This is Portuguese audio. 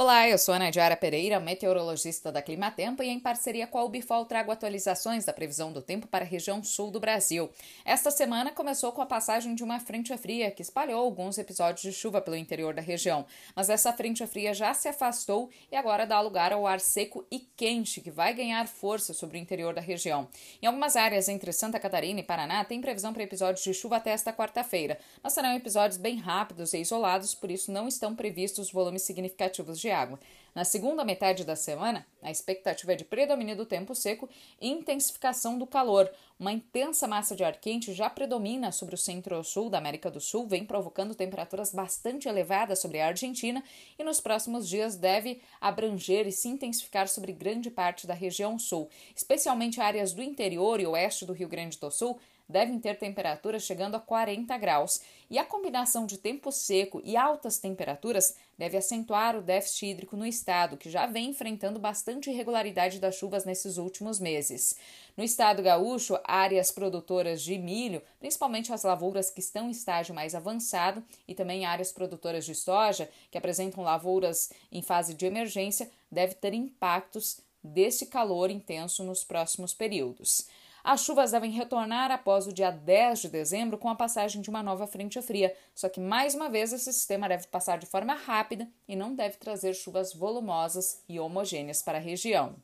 Olá, eu sou a Nadiara Pereira, meteorologista da Climatempo, e em parceria com a Ubifol trago atualizações da previsão do tempo para a região sul do Brasil. Esta semana começou com a passagem de uma frente fria que espalhou alguns episódios de chuva pelo interior da região, mas essa frente fria já se afastou e agora dá lugar ao ar seco e quente que vai ganhar força sobre o interior da região. Em algumas áreas entre Santa Catarina e Paraná tem previsão para episódios de chuva até esta quarta-feira, mas serão episódios bem rápidos e isolados, por isso não estão previstos volumes significativos de água. Na segunda metade da semana, a expectativa é de predomínio do tempo seco e intensificação do calor. Uma intensa massa de ar quente já predomina sobre o centro-sul da América do Sul, vem provocando temperaturas bastante elevadas sobre a Argentina e nos próximos dias deve abranger e se intensificar sobre grande parte da região sul, especialmente áreas do interior e oeste do Rio Grande do Sul devem ter temperaturas chegando a 40 graus, e a combinação de tempo seco e altas temperaturas deve acentuar o déficit hídrico no estado, que já vem enfrentando bastante irregularidade das chuvas nesses últimos meses. No estado gaúcho, áreas produtoras de milho, principalmente as lavouras que estão em estágio mais avançado, e também áreas produtoras de soja, que apresentam lavouras em fase de emergência, deve ter impactos desse calor intenso nos próximos períodos. As chuvas devem retornar após o dia 10 de dezembro com a passagem de uma nova frente fria, só que mais uma vez esse sistema deve passar de forma rápida e não deve trazer chuvas volumosas e homogêneas para a região.